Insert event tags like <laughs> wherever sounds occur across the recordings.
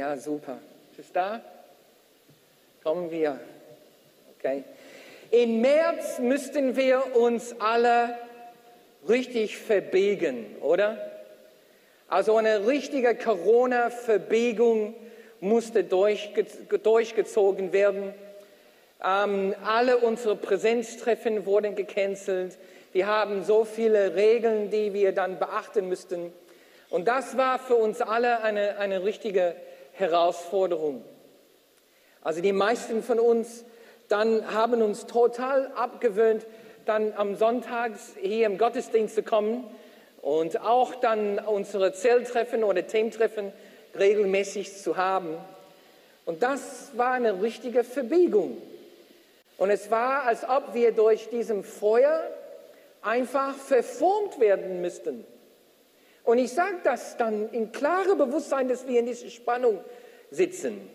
Ja, super. Ist es da? Kommen wir. Okay. Im März müssten wir uns alle richtig verbegen, oder? Also eine richtige Corona-Verbiegung musste durchge durchgezogen werden. Ähm, alle unsere Präsenztreffen wurden gecancelt. Wir haben so viele Regeln, die wir dann beachten müssten. Und das war für uns alle eine, eine richtige Herausforderung. Also die meisten von uns dann haben uns total abgewöhnt, dann am Sonntag hier im Gottesdienst zu kommen und auch dann unsere Zelltreffen oder Thementreffen regelmäßig zu haben. Und das war eine richtige Verbiegung. Und es war, als ob wir durch diesem Feuer einfach verformt werden müssten. Und ich sage das dann in klarem Bewusstsein, dass wir in dieser Spannung sitzen.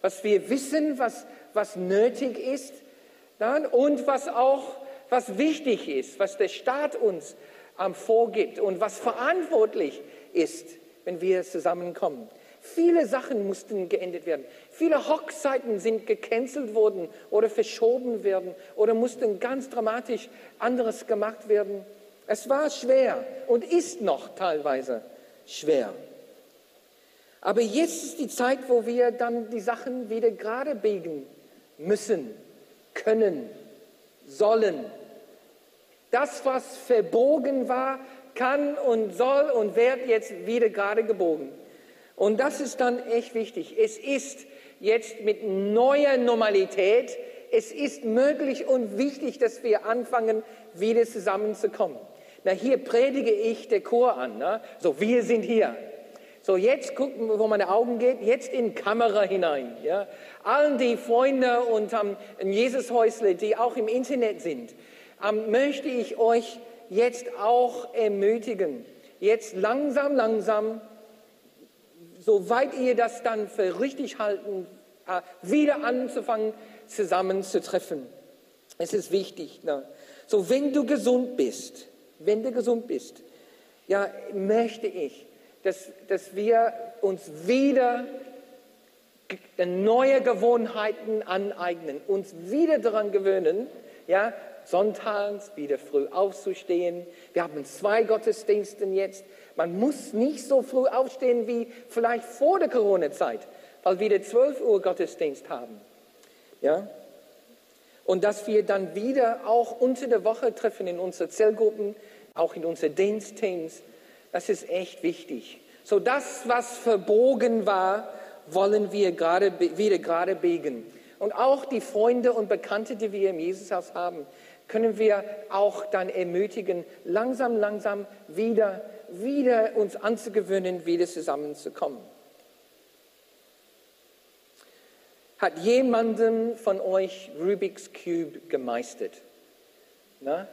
Was wir wissen, was, was nötig ist dann, und was auch was wichtig ist, was der Staat uns ähm, vorgibt und was verantwortlich ist, wenn wir zusammenkommen. Viele Sachen mussten geändert werden. Viele Hochzeiten sind gecancelt worden oder verschoben werden oder mussten ganz dramatisch anderes gemacht werden. Es war schwer und ist noch teilweise schwer. Aber jetzt ist die Zeit, wo wir dann die Sachen wieder gerade biegen müssen, können, sollen. Das, was verbogen war, kann und soll und wird jetzt wieder gerade gebogen. Und das ist dann echt wichtig. Es ist jetzt mit neuer Normalität, es ist möglich und wichtig, dass wir anfangen, wieder zusammenzukommen. Na, hier predige ich der Chor an. Ne? So, wir sind hier. So, jetzt gucken, wo meine Augen geht, jetzt in Kamera hinein. Ja? Allen die Freunde und ähm, Jesus-Häusle, die auch im Internet sind, ähm, möchte ich euch jetzt auch ermutigen, jetzt langsam, langsam soweit ihr das dann für richtig halten, äh, wieder anzufangen, zusammenzutreffen. Es ist wichtig. Ne? So, wenn du gesund bist, wenn du gesund bist, ja, möchte ich, dass, dass wir uns wieder neue Gewohnheiten aneignen, uns wieder daran gewöhnen, ja, sonntags wieder früh aufzustehen. Wir haben zwei Gottesdienste jetzt. Man muss nicht so früh aufstehen wie vielleicht vor der Corona-Zeit, weil wir den 12 Uhr Gottesdienst haben. Ja? Und dass wir dann wieder auch unter der Woche treffen in unsere Zellgruppen, auch in unsere Dienstteams. Das ist echt wichtig. So das, was verbogen war, wollen wir gerade, wieder gerade biegen. Und auch die Freunde und Bekannte, die wir im Jesushaus haben, können wir auch dann ermutigen, langsam, langsam wieder, wieder uns anzugewöhnen, wieder zusammenzukommen. Hat jemandem von euch Rubik's Cube gemeistert? Na?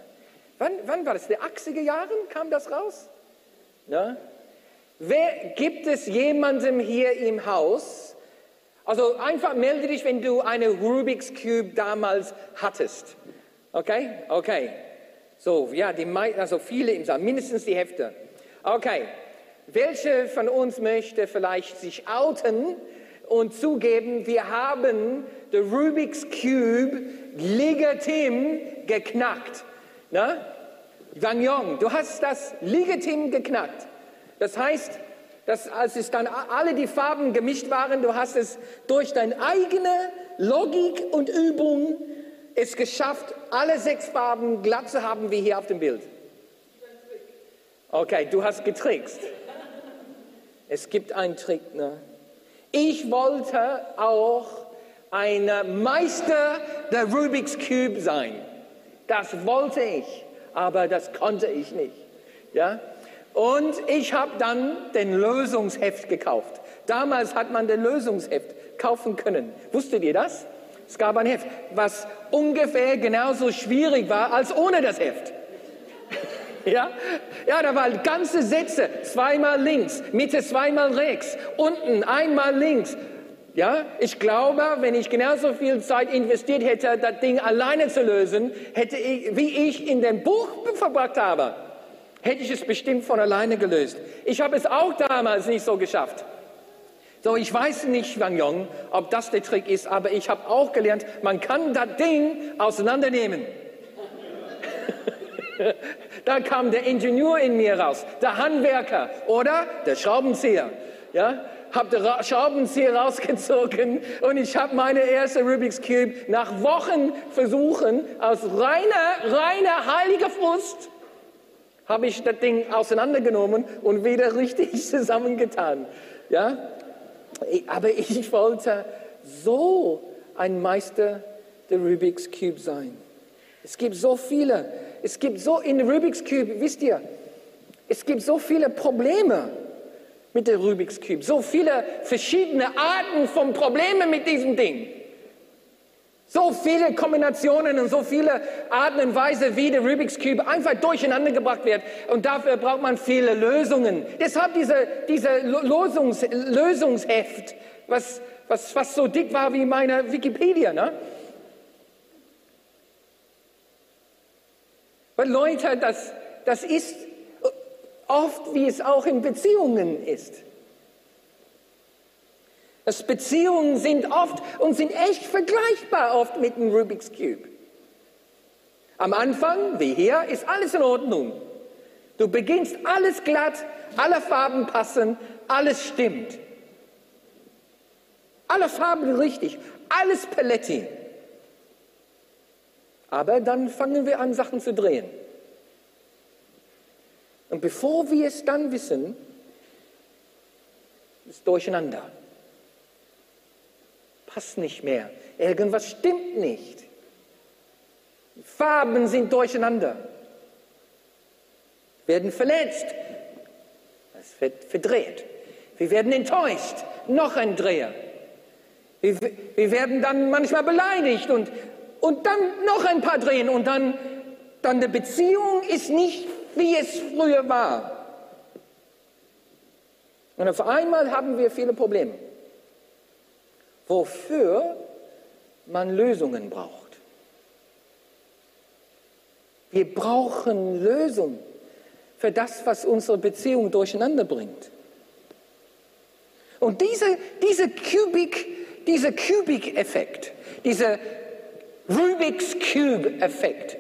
Wann, wann war das? In den 80er Jahren kam das raus? Na? Wer, gibt es jemandem hier im Haus? Also einfach melde dich, wenn du eine Rubik's Cube damals hattest. Okay? Okay. So, ja, die, also viele im Saal, mindestens die Hälfte. Okay. Welche von uns möchte vielleicht sich outen und zugeben, wir haben den Rubik's Cube legitim geknackt? Na? Wang Yong, du hast das legitim geknackt. Das heißt, dass als es dann alle die Farben gemischt waren, du hast es durch deine eigene Logik und Übung es geschafft, alle sechs Farben glatt zu haben, wie hier auf dem Bild? Okay, du hast getrickst. Es gibt einen Trick. Ne? Ich wollte auch ein Meister der Rubik's Cube sein. Das wollte ich, aber das konnte ich nicht. Ja? Und ich habe dann den Lösungsheft gekauft. Damals hat man den Lösungsheft kaufen können. Wusstet ihr das? Es gab ein Heft, was ungefähr genauso schwierig war als ohne das Heft. <laughs> Ja, ja, da waren ganze Sätze, zweimal links, Mitte zweimal rechts, unten einmal links. Ja, ich glaube, wenn ich genauso viel Zeit investiert hätte, das Ding alleine zu lösen, hätte ich, wie ich in dem Buch verbracht habe, hätte ich es bestimmt von alleine gelöst. Ich habe es auch damals nicht so geschafft. So, ich weiß nicht, Wang Yong, ob das der Trick ist, aber ich habe auch gelernt, man kann das Ding auseinandernehmen. <laughs> da kam der Ingenieur in mir raus, der Handwerker oder der Schraubenzieher. Ja, habe Schraubenzieher <laughs> rausgezogen und ich habe meine erste Rubik's Cube nach Wochen Versuchen aus reiner, reiner heiliger Frust habe ich das Ding auseinandergenommen und wieder richtig <laughs> zusammengetan. Ja, aber ich wollte so ein Meister der Rubik's Cube sein. Es gibt so viele, es gibt so in Rubik's Cube, wisst ihr, es gibt so viele Probleme mit der Rubik's Cube, so viele verschiedene Arten von Problemen mit diesem Ding. So viele Kombinationen und so viele Arten und Weise, wie der Rubik's Cube einfach durcheinander gebracht wird. Und dafür braucht man viele Lösungen. Deshalb diese, diese Lösungs, Lösungsheft, was, was fast so dick war wie meine Wikipedia. Ne? Weil Leute, das, das ist oft, wie es auch in Beziehungen ist. Das Beziehungen sind oft und sind echt vergleichbar oft mit dem Rubik's Cube. Am Anfang, wie hier, ist alles in Ordnung. Du beginnst alles glatt, alle Farben passen, alles stimmt. Alle Farben richtig, alles Paletti. Aber dann fangen wir an, Sachen zu drehen. Und bevor wir es dann wissen, ist durcheinander passt nicht mehr. Irgendwas stimmt nicht. Die Farben sind durcheinander, werden verletzt, es wird verdreht. Wir werden enttäuscht, noch ein Dreher. Wir, wir werden dann manchmal beleidigt und, und dann noch ein paar drehen und dann, dann die Beziehung ist nicht, wie es früher war. Und auf einmal haben wir viele Probleme wofür man Lösungen braucht. Wir brauchen Lösungen für das, was unsere Beziehung durcheinander bringt. Und diese, diese Kubik, dieser Kubik-Effekt, dieser Rubik's Cube-Effekt,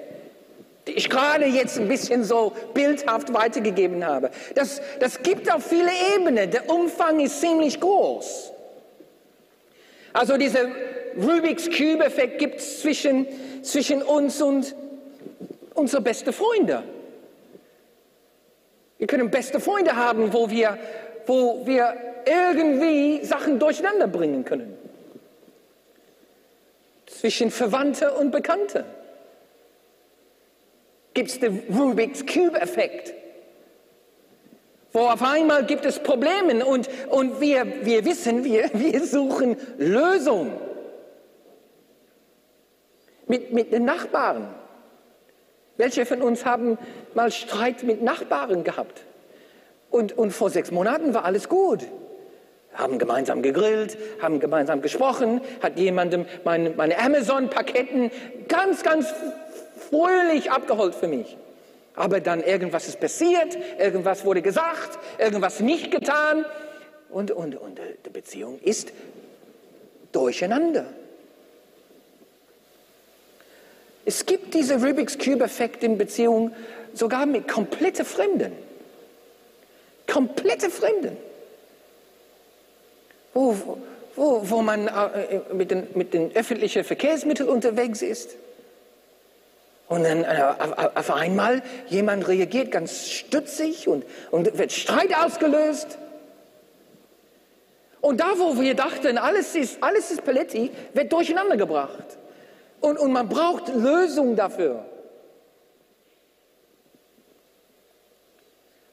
ich gerade jetzt ein bisschen so bildhaft weitergegeben habe, das, das gibt auf viele Ebenen. Der Umfang ist ziemlich groß. Also dieser Rubik's Cube-Effekt gibt es zwischen, zwischen uns und unsere besten Freunde. Wir können beste Freunde haben, wo wir, wo wir irgendwie Sachen durcheinander bringen können. Zwischen Verwandte und Bekannte gibt es den Rubik's Cube-Effekt wo auf einmal gibt es Probleme und, und wir, wir wissen, wir, <laughs> wir suchen Lösungen. Mit, mit den Nachbarn. Welche von uns haben mal Streit mit Nachbarn gehabt? Und, und vor sechs Monaten war alles gut. Haben gemeinsam gegrillt, haben gemeinsam gesprochen, hat jemandem meine, meine Amazon-Paketten ganz, ganz fröhlich abgeholt für mich aber dann irgendwas ist passiert, irgendwas wurde gesagt, irgendwas nicht getan und, und, und die Beziehung ist durcheinander. Es gibt diese Rubik's Cube-Effekt in Beziehungen sogar mit komplette Fremden. Komplette Fremden. Wo, wo, wo man äh, mit den, mit den öffentlichen Verkehrsmitteln unterwegs ist und dann äh, auf einmal jemand reagiert ganz stutzig und, und wird Streit ausgelöst. Und da, wo wir dachten, alles ist, alles ist Paletti, wird durcheinander gebracht. Und, und man braucht Lösungen dafür.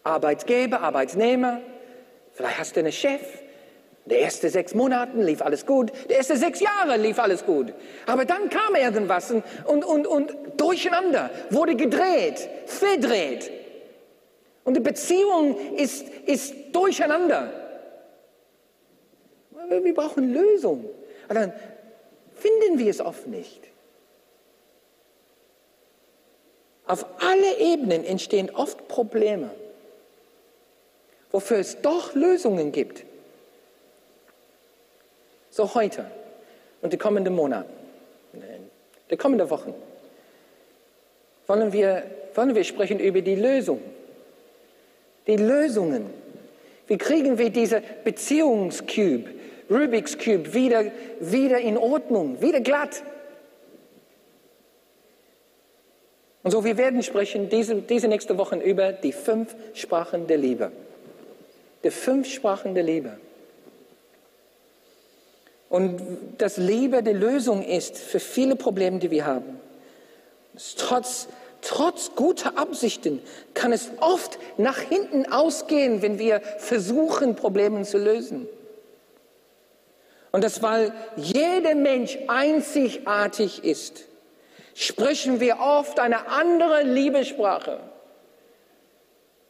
Arbeitgeber, Arbeitnehmer, vielleicht hast du einen Chef, der erste sechs Monate lief alles gut, der erste sechs Jahre lief alles gut. Aber dann kam irgendwas und, und, und durcheinander, wurde gedreht, verdreht. Und die Beziehung ist, ist durcheinander. Wir brauchen Lösungen. Aber dann finden wir es oft nicht. Auf alle Ebenen entstehen oft Probleme, wofür es doch Lösungen gibt. So heute und die kommenden Monate, die kommenden Wochen, wollen wir, wollen wir sprechen über die Lösung. Die Lösungen. Wie kriegen wir diese Beziehungscube, Rubik's Cube wieder, wieder in Ordnung, wieder glatt? Und so, wir werden sprechen diese, diese nächste Woche über die fünf Sprachen der Liebe. Die fünf Sprachen der Liebe. Und dass Liebe die Lösung ist für viele Probleme, die wir haben. Trotz, trotz guter Absichten kann es oft nach hinten ausgehen, wenn wir versuchen, Probleme zu lösen. Und das, weil jeder Mensch einzigartig ist sprechen wir oft eine andere Liebessprache.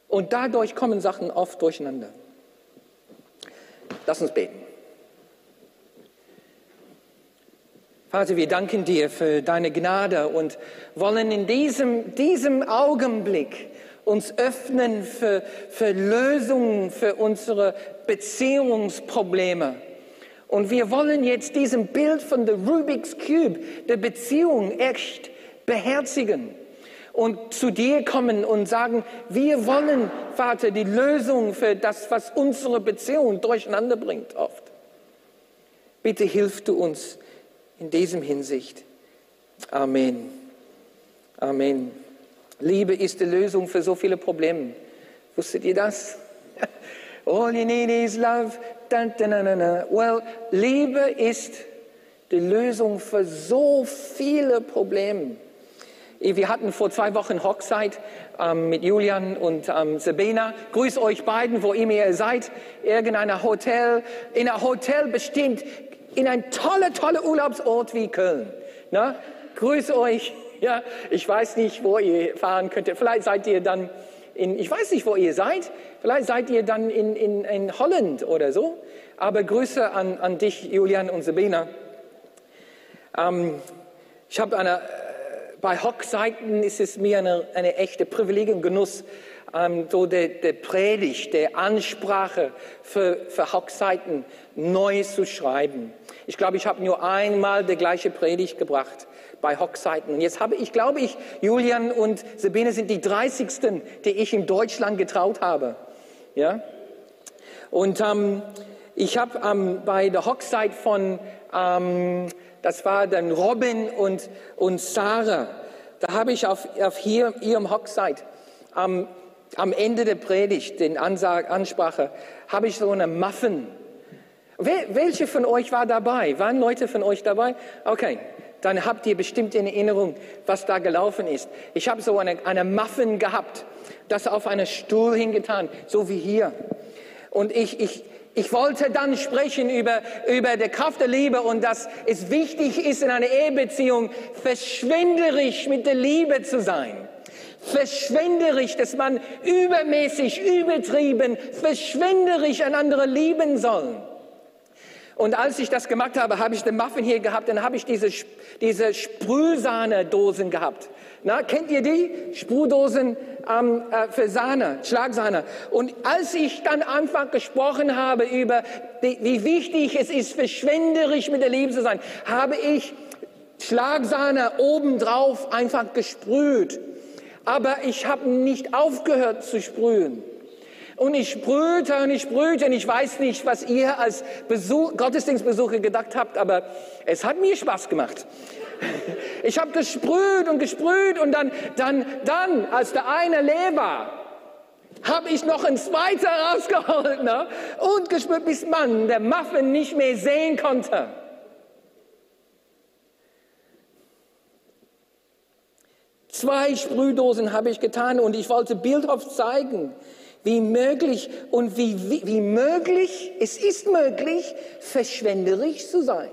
Und dadurch kommen Sachen oft durcheinander. Lass uns beten. Vater, wir danken dir für deine Gnade und wollen in diesem, diesem Augenblick uns öffnen für, für Lösungen für unsere Beziehungsprobleme. Und wir wollen jetzt diesem Bild von der Rubik's Cube, der Beziehung echt beherzigen und zu dir kommen und sagen, wir wollen, Vater, die Lösung für das, was unsere Beziehung durcheinander bringt oft. Bitte hilf du uns in diesem Hinsicht. Amen. Amen. Liebe ist die Lösung für so viele Probleme. Wusstet ihr das? <laughs> All you need is love. Dun, dun, dun, well, Liebe ist die Lösung für so viele Probleme. Wir hatten vor zwei Wochen Hochzeit ähm, mit Julian und ähm, Sabina. Grüß euch beiden, wo immer ihr seid. Irgendein Hotel, in einem Hotel bestimmt, in ein toller, toller Urlaubsort wie Köln. Na? Grüß euch. Ja, ich weiß nicht, wo ihr fahren könntet. Vielleicht seid ihr dann in, ich weiß nicht, wo ihr seid. Vielleicht seid ihr dann in, in, in Holland oder so. Aber Grüße an, an dich, Julian und Sabina. Ähm, ich habe eine, äh, bei Hochzeiten ist es mir eine, eine echte Privileg und Genuss, ähm, so der, der Predigt, der Ansprache für, für Hochzeiten neu zu schreiben. Ich glaube, ich habe nur einmal die gleiche Predigt gebracht bei Hochzeiten. Jetzt habe ich, glaube ich, Julian und Sabine sind die 30. die ich in Deutschland getraut habe. Ja? Und ähm, ich habe ähm, bei der Hochzeit von, ähm, das war dann Robin und, und Sarah, da habe ich auf, auf hier, ihrem Hochzeit am, am Ende der Predigt, den Ansag, Ansprache, habe ich so eine Muffin. Wer, welche von euch war dabei? Waren Leute von euch dabei? Okay, dann habt ihr bestimmt in Erinnerung, was da gelaufen ist. Ich habe so eine, eine Muffin gehabt, das auf einen Stuhl hingetan, so wie hier. Und ich, ich, ich wollte dann sprechen über, über die Kraft der Liebe und dass es wichtig ist, in einer Ehebeziehung verschwenderisch mit der Liebe zu sein. Verschwenderisch, dass man übermäßig, übertrieben, verschwenderisch einander lieben soll. Und als ich das gemacht habe, habe ich den Muffin hier gehabt, dann habe ich diese, diese Sprühsahne-Dosen gehabt. Na, kennt ihr die? Sprühdosen ähm, äh, für Sahne, Schlagsahne. Und als ich dann einfach gesprochen habe über, die, wie wichtig es ist, verschwenderisch mit der Liebe zu sein, habe ich Schlagsahne obendrauf einfach gesprüht. Aber ich habe nicht aufgehört zu sprühen. Und ich sprühte und ich sprühte und ich weiß nicht, was ihr als Besuch, Gottesdienstbesucher gedacht habt, aber es hat mir Spaß gemacht. <laughs> Ich habe gesprüht und gesprüht und dann, dann, dann, als der eine leer war, habe ich noch ein zweiter rausgeholt ne? und gesprüht, bis man der Muffin nicht mehr sehen konnte. Zwei Sprühdosen habe ich getan und ich wollte bildhaft zeigen, wie möglich und wie, wie, wie möglich, es ist möglich, verschwenderisch zu sein.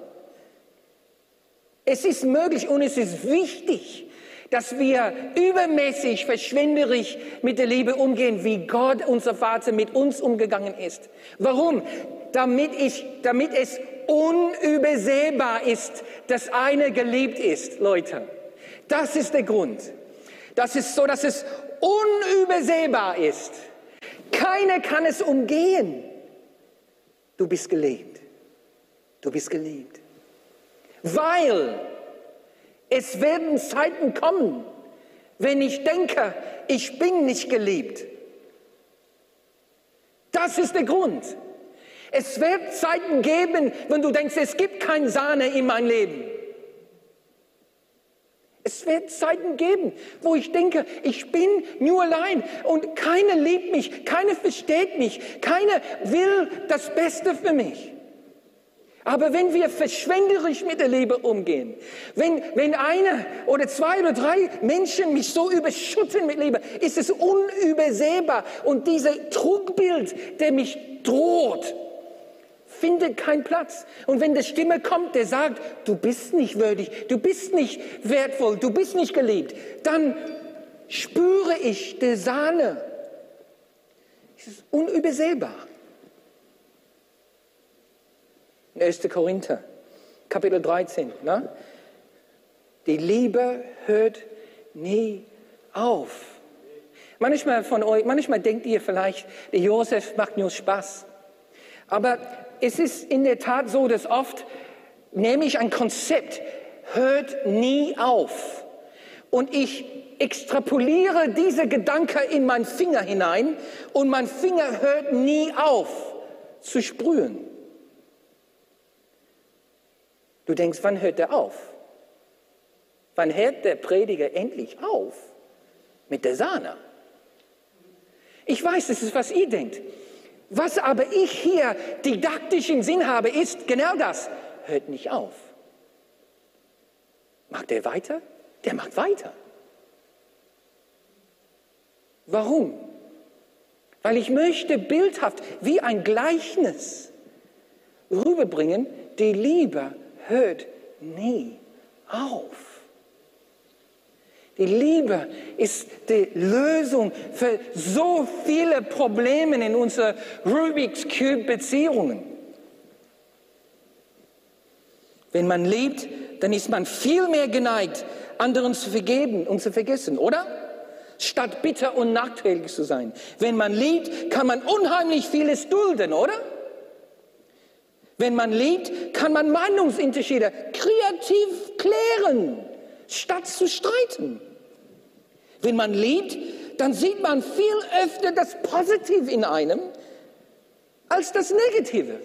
Es ist möglich und es ist wichtig, dass wir übermäßig verschwenderisch mit der Liebe umgehen, wie Gott, unser Vater, mit uns umgegangen ist. Warum? Damit, ich, damit es unübersehbar ist, dass einer geliebt ist, Leute. Das ist der Grund. Das ist so, dass es unübersehbar ist. Keiner kann es umgehen. Du bist geliebt. Du bist geliebt. Weil es werden Zeiten kommen, wenn ich denke, ich bin nicht geliebt. Das ist der Grund. Es wird Zeiten geben, wenn du denkst, es gibt kein Sahne in meinem Leben. Es wird Zeiten geben, wo ich denke, ich bin nur allein und keiner liebt mich, keiner versteht mich, keiner will das Beste für mich. Aber wenn wir verschwenderisch mit der Liebe umgehen, wenn, wenn einer oder zwei oder drei Menschen mich so überschütten mit Liebe, ist es unübersehbar. Und dieser Trugbild, der mich droht, findet keinen Platz. Und wenn die Stimme kommt, der sagt, du bist nicht würdig, du bist nicht wertvoll, du bist nicht geliebt, dann spüre ich die Sahne. Es ist unübersehbar. 1. Korinther, Kapitel 13. Ne? Die Liebe hört nie auf. Manchmal von euch, manchmal denkt ihr vielleicht, der Josef macht nur Spaß. Aber es ist in der Tat so, dass oft nehme ich ein Konzept, hört nie auf. Und ich extrapoliere diese Gedanke in meinen Finger hinein und mein Finger hört nie auf zu sprühen. Du denkst, wann hört er auf? Wann hört der Prediger endlich auf mit der Sahne? Ich weiß, das ist, was ihr denkt. Was aber ich hier didaktisch im Sinn habe, ist genau das. Hört nicht auf. Macht der weiter? Der macht weiter. Warum? Weil ich möchte bildhaft wie ein Gleichnis rüberbringen, die Liebe hört nie auf. Die Liebe ist die Lösung für so viele Probleme in unseren Rubik's Cube Beziehungen. Wenn man liebt, dann ist man viel mehr geneigt, anderen zu vergeben und zu vergessen, oder? Statt bitter und nachteilig zu sein. Wenn man liebt, kann man unheimlich vieles dulden, oder? Wenn man liebt, kann man Meinungsunterschiede kreativ klären, statt zu streiten. Wenn man liebt, dann sieht man viel öfter das Positive in einem als das Negative.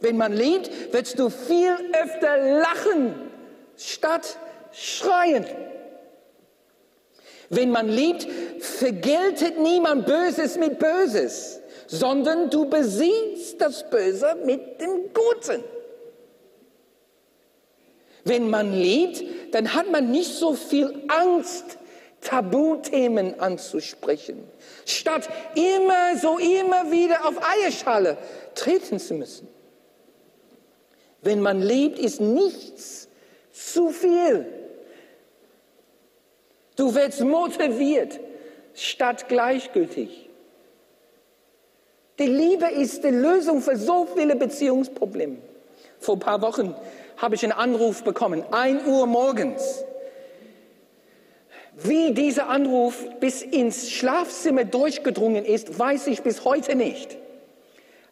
Wenn man liebt, wirst du viel öfter lachen statt schreien. Wenn man liebt, vergeltet niemand Böses mit Böses sondern du besiegst das Böse mit dem Guten. Wenn man liebt, dann hat man nicht so viel Angst, Tabuthemen anzusprechen, statt immer so immer wieder auf Eierschale treten zu müssen. Wenn man liebt, ist nichts zu viel. Du wirst motiviert statt gleichgültig. Die Liebe ist die Lösung für so viele Beziehungsprobleme. Vor ein paar Wochen habe ich einen Anruf bekommen, 1 Uhr morgens. Wie dieser Anruf bis ins Schlafzimmer durchgedrungen ist, weiß ich bis heute nicht.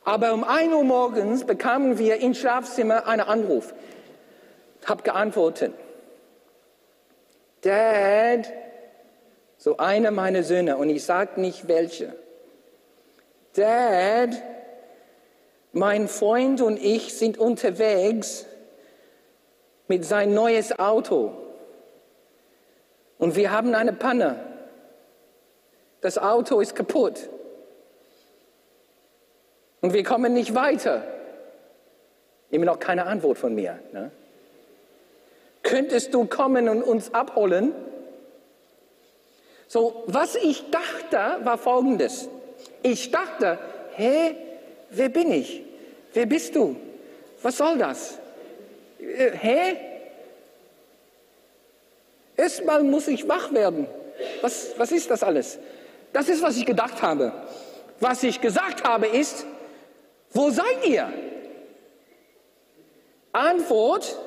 Aber um 1 Uhr morgens bekamen wir im Schlafzimmer einen Anruf. Ich habe geantwortet. Dad, so einer meiner Söhne, und ich sage nicht welche. Dad, mein Freund und ich sind unterwegs mit sein neues Auto und wir haben eine Panne. Das Auto ist kaputt und wir kommen nicht weiter. Immer noch keine Antwort von mir. Ne? Könntest du kommen und uns abholen? So, was ich dachte, war folgendes. Ich dachte, hä, wer bin ich? Wer bist du? Was soll das? Äh, hä? Erstmal muss ich wach werden. Was, was ist das alles? Das ist, was ich gedacht habe. Was ich gesagt habe ist, wo seid ihr? Antwort,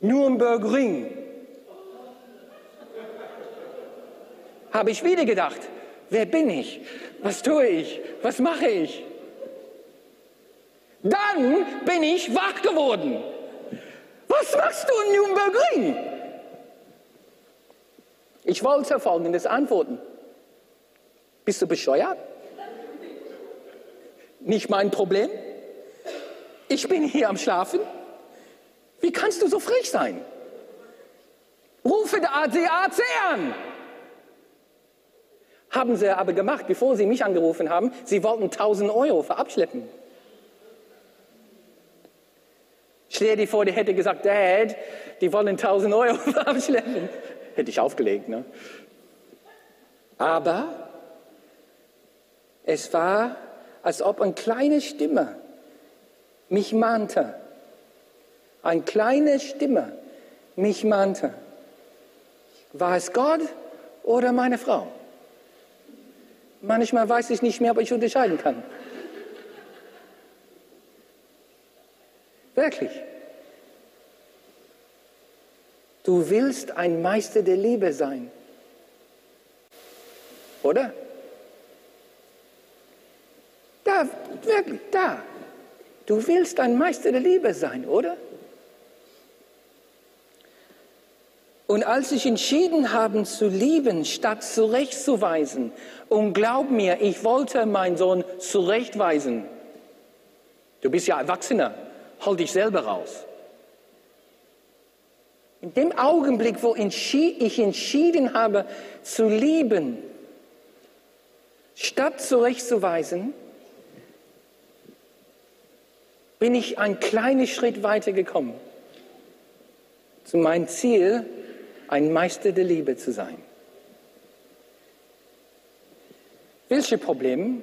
Nürnberg-Ring. Habe ich wieder gedacht, wer bin ich? Was tue ich? Was mache ich? Dann bin ich wach geworden. Was machst du in Nürnbergring? Ich wollte folgendes antworten. Bist du bescheuert? Nicht mein Problem. Ich bin hier am Schlafen. Wie kannst du so frech sein? Rufe der ADAC an. Haben sie aber gemacht, bevor sie mich angerufen haben. Sie wollten 1000 Euro für abschleppen. Stell dir vor, die hätte gesagt, Dad, die wollen 1000 Euro <laughs> abschleppen. Hätte ich aufgelegt, ne? Aber es war, als ob eine kleine Stimme mich mahnte. Eine kleine Stimme mich mahnte. War es Gott oder meine Frau? Manchmal weiß ich nicht mehr, ob ich unterscheiden kann. Wirklich. Du willst ein Meister der Liebe sein. Oder? Da, wirklich, da. Du willst ein Meister der Liebe sein, oder? Und als ich entschieden habe zu lieben, statt zurechtzuweisen, und glaub mir, ich wollte meinen Sohn zurechtweisen. Du bist ja Erwachsener, hol dich selber raus. In dem Augenblick, wo ich entschieden habe zu lieben, statt zurechtzuweisen, bin ich einen kleinen Schritt weiter gekommen zu meinem Ziel, ein Meister der Liebe zu sein. Welche Probleme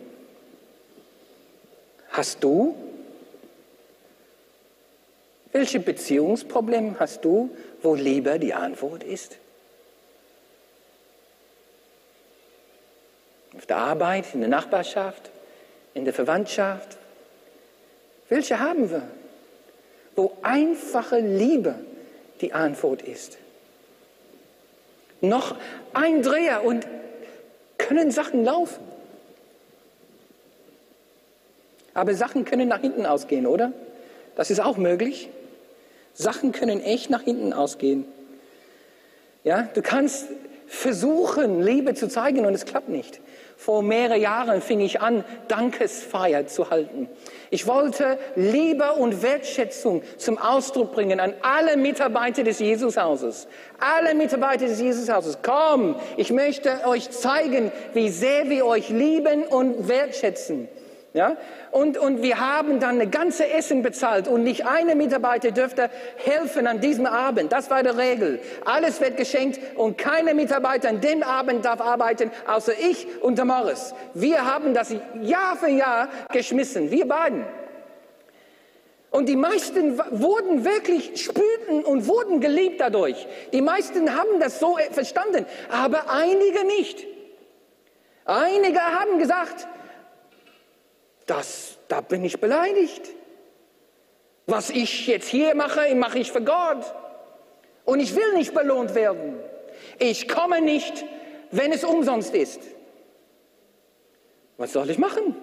hast du? Welche Beziehungsprobleme hast du, wo Liebe die Antwort ist? Auf der Arbeit, in der Nachbarschaft, in der Verwandtschaft, welche haben wir? Wo einfache Liebe die Antwort ist. Noch ein Dreher und können Sachen laufen. Aber Sachen können nach hinten ausgehen, oder? Das ist auch möglich. Sachen können echt nach hinten ausgehen. Ja, du kannst versuchen, Liebe zu zeigen und es klappt nicht. Vor mehreren Jahren fing ich an, Dankesfeier zu halten. Ich wollte Liebe und Wertschätzung zum Ausdruck bringen an alle Mitarbeiter des Jesushauses. Alle Mitarbeiter des Jesushauses, komm, ich möchte euch zeigen, wie sehr wir euch lieben und wertschätzen. Ja? Und, und wir haben dann eine ganze Essen bezahlt und nicht eine Mitarbeiter dürfte helfen an diesem Abend. Das war die Regel. Alles wird geschenkt und keine Mitarbeiter an dem Abend darf arbeiten, außer ich und der Morris. Wir haben das Jahr für Jahr geschmissen, wir beiden. Und die meisten wurden wirklich, spürten und wurden geliebt dadurch. Die meisten haben das so verstanden, aber einige nicht. Einige haben gesagt, das, da bin ich beleidigt. Was ich jetzt hier mache, mache ich für Gott. Und ich will nicht belohnt werden. Ich komme nicht, wenn es umsonst ist. Was soll ich machen?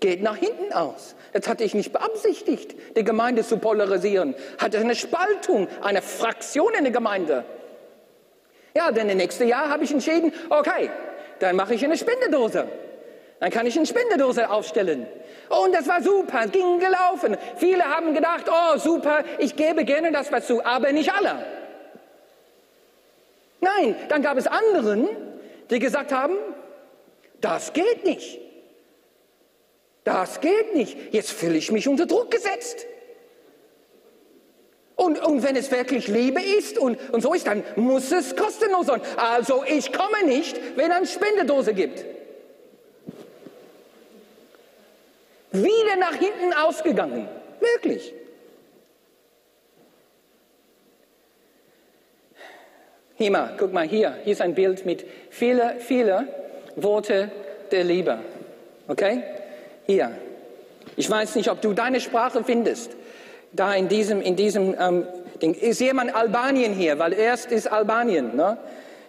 Geht nach hinten aus. Das hatte ich nicht beabsichtigt, die Gemeinde zu polarisieren. Hatte eine Spaltung, eine Fraktion in der Gemeinde. Ja, denn im nächsten Jahr habe ich entschieden, okay, dann mache ich eine Spendedose. Dann kann ich eine Spendedose aufstellen. Und das war super, ging gelaufen. Viele haben gedacht, oh super, ich gebe gerne das was zu, aber nicht alle. Nein, dann gab es anderen, die gesagt haben, das geht nicht. Das geht nicht. Jetzt fühle ich mich unter Druck gesetzt. Und, und wenn es wirklich Liebe ist und, und so ist, dann muss es kostenlos sein. Also ich komme nicht, wenn es eine Spendedose gibt. Wieder nach hinten ausgegangen. Wirklich. Hier guck mal hier. Hier ist ein Bild mit vielen, vielen Worte der Liebe. Okay? Hier. Ich weiß nicht, ob du deine Sprache findest. Da in diesem, in diesem ähm, Ding. Ist jemand Albanien hier? Weil erst ist Albanien. Ne?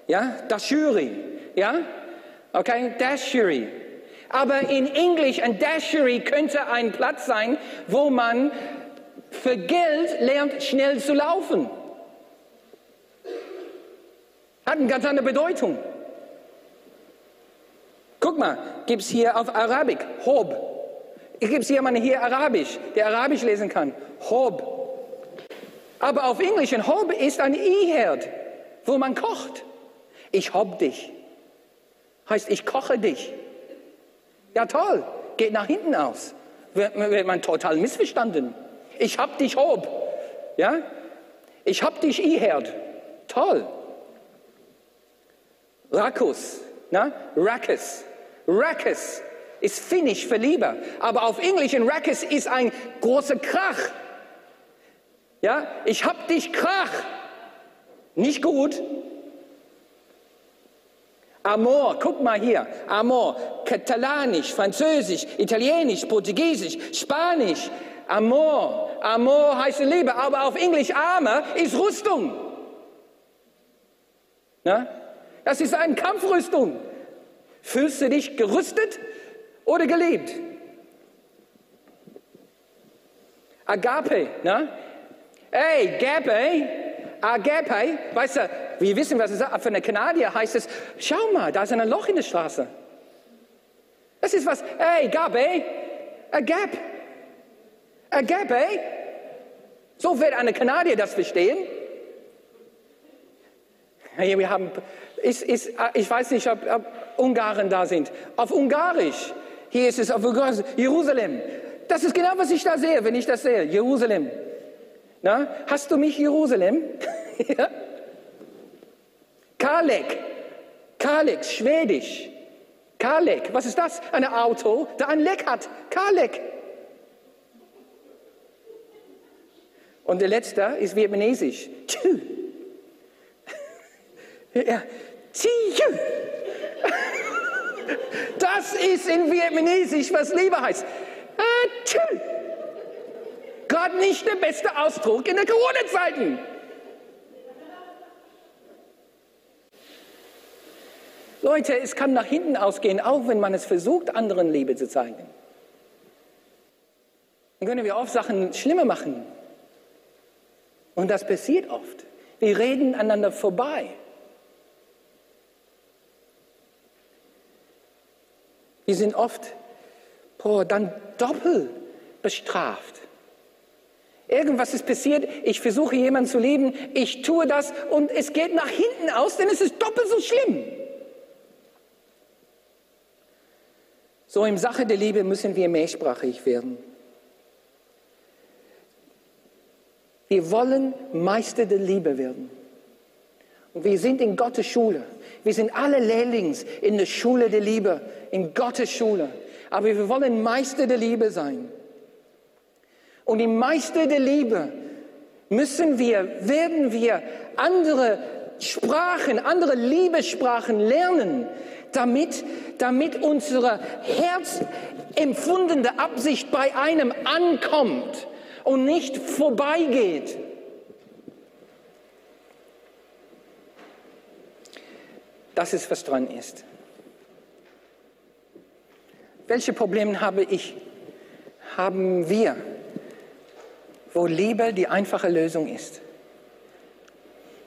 Ja? Das Jury. Ja? Okay? Das Jury. Aber in Englisch ein Dashery könnte ein Platz sein, wo man für Geld lernt, schnell zu laufen. Hat eine ganz andere Bedeutung. Guck mal, gibt es hier auf Arabisch, Hob. Gebe es jemanden hier Arabisch, der Arabisch lesen kann. Hob. Aber auf Englisch, ein Hob ist ein I-Herd, wo man kocht. Ich hob dich. Heißt, ich koche dich. Ja, toll. Geht nach hinten aus. Wird, man total missverstanden. Ich hab dich hob. Ja? Ich hab dich I-Herd. Toll. Rakus. Na? Rakus. Rakus ist Finnisch für Liebe. Aber auf Englisch in Rakus ist ein großer Krach. Ja? Ich hab dich Krach. Nicht gut. Amor, guck mal hier. Amor, Katalanisch, Französisch, Italienisch, Portugiesisch, Spanisch. Amor, Amor heißt Liebe, aber auf Englisch Arme ist Rüstung. Na? Das ist eine Kampfrüstung. Fühlst du dich gerüstet oder geliebt? Agape, ne? Ey, Gape, Agape, weißt du, wir wissen, was es ist. Für eine Kanadier heißt es, schau mal, da ist ein Loch in der Straße. Das ist was, ey, Gabe, Agape, Agape. So wird eine Kanadier das verstehen. Hey, wir haben, ist, ist, ich weiß nicht, ob, ob Ungarn da sind. Auf Ungarisch. Hier ist es auf Ungarisch. Jerusalem. Das ist genau, was ich da sehe, wenn ich das sehe. Jerusalem. Na, hast du mich Jerusalem? <laughs> ja. Kalek. Kalek, Schwedisch. Kalek, was ist das? Ein Auto, das ein Leck hat. Kalek. Und der letzte ist vietnamesisch. Tschü. <laughs> Ja. Tschü. <laughs> Das ist in Vietnamesisch, was Liebe heißt. Tschü. Gerade nicht der beste Ausdruck in der Corona-Zeiten. Leute, es kann nach hinten ausgehen, auch wenn man es versucht, anderen Liebe zu zeigen. Dann können wir oft Sachen schlimmer machen. Und das passiert oft. Wir reden aneinander vorbei. Wir sind oft boah, dann doppelt bestraft. Irgendwas ist passiert, ich versuche jemanden zu lieben, ich tue das und es geht nach hinten aus, denn es ist doppelt so schlimm. So in Sache der Liebe müssen wir mehrsprachig werden. Wir wollen Meister der Liebe werden. Und wir sind in Gottes Schule. Wir sind alle Lehrlings in der Schule der Liebe, in Gottes Schule. Aber wir wollen Meister der Liebe sein. Und im Meister der Liebe müssen wir, werden wir andere Sprachen, andere Liebessprachen lernen, damit, damit unsere herzempfundene Absicht bei einem ankommt und nicht vorbeigeht. Das ist, was dran ist. Welche Probleme habe ich, haben wir, wo Liebe die einfache Lösung ist?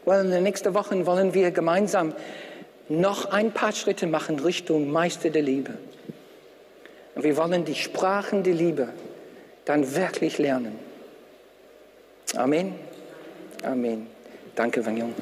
Well, in den nächsten Wochen wollen wir gemeinsam noch ein paar Schritte machen Richtung Meister der Liebe. Und wir wollen die Sprachen der Liebe dann wirklich lernen. Amen. Amen. Danke, Van Jung.